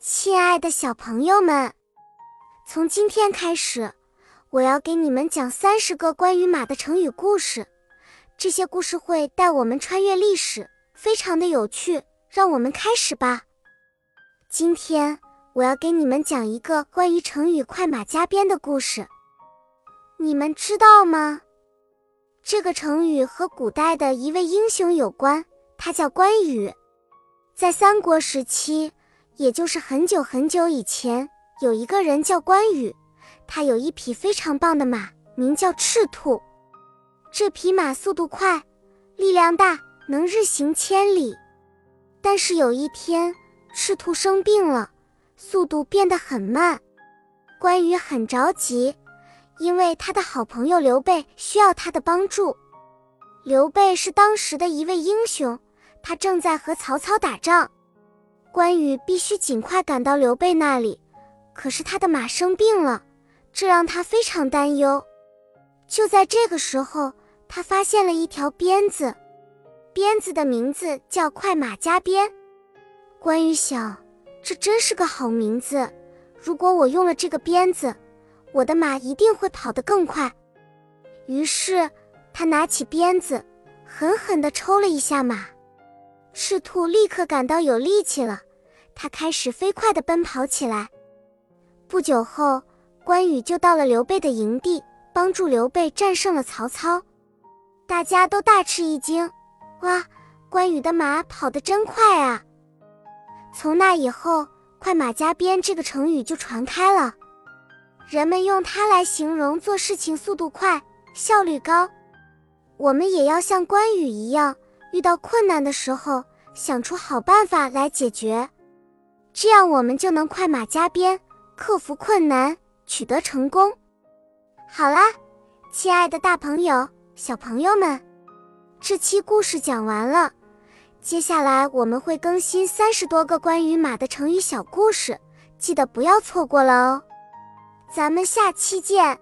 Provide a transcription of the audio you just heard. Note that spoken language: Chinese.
亲爱的小朋友们，从今天开始，我要给你们讲三十个关于马的成语故事。这些故事会带我们穿越历史，非常的有趣。让我们开始吧。今天我要给你们讲一个关于成语“快马加鞭”的故事。你们知道吗？这个成语和古代的一位英雄有关，他叫关羽。在三国时期。也就是很久很久以前，有一个人叫关羽，他有一匹非常棒的马，名叫赤兔。这匹马速度快，力量大，能日行千里。但是有一天，赤兔生病了，速度变得很慢。关羽很着急，因为他的好朋友刘备需要他的帮助。刘备是当时的一位英雄，他正在和曹操打仗。关羽必须尽快赶到刘备那里，可是他的马生病了，这让他非常担忧。就在这个时候，他发现了一条鞭子，鞭子的名字叫“快马加鞭”。关羽想，这真是个好名字。如果我用了这个鞭子，我的马一定会跑得更快。于是，他拿起鞭子，狠狠地抽了一下马。赤兔立刻感到有力气了，他开始飞快地奔跑起来。不久后，关羽就到了刘备的营地，帮助刘备战胜了曹操。大家都大吃一惊：“哇，关羽的马跑得真快啊！”从那以后，“快马加鞭”这个成语就传开了，人们用它来形容做事情速度快、效率高。我们也要像关羽一样。遇到困难的时候，想出好办法来解决，这样我们就能快马加鞭，克服困难，取得成功。好啦，亲爱的大朋友、小朋友们，这期故事讲完了，接下来我们会更新三十多个关于马的成语小故事，记得不要错过了哦。咱们下期见。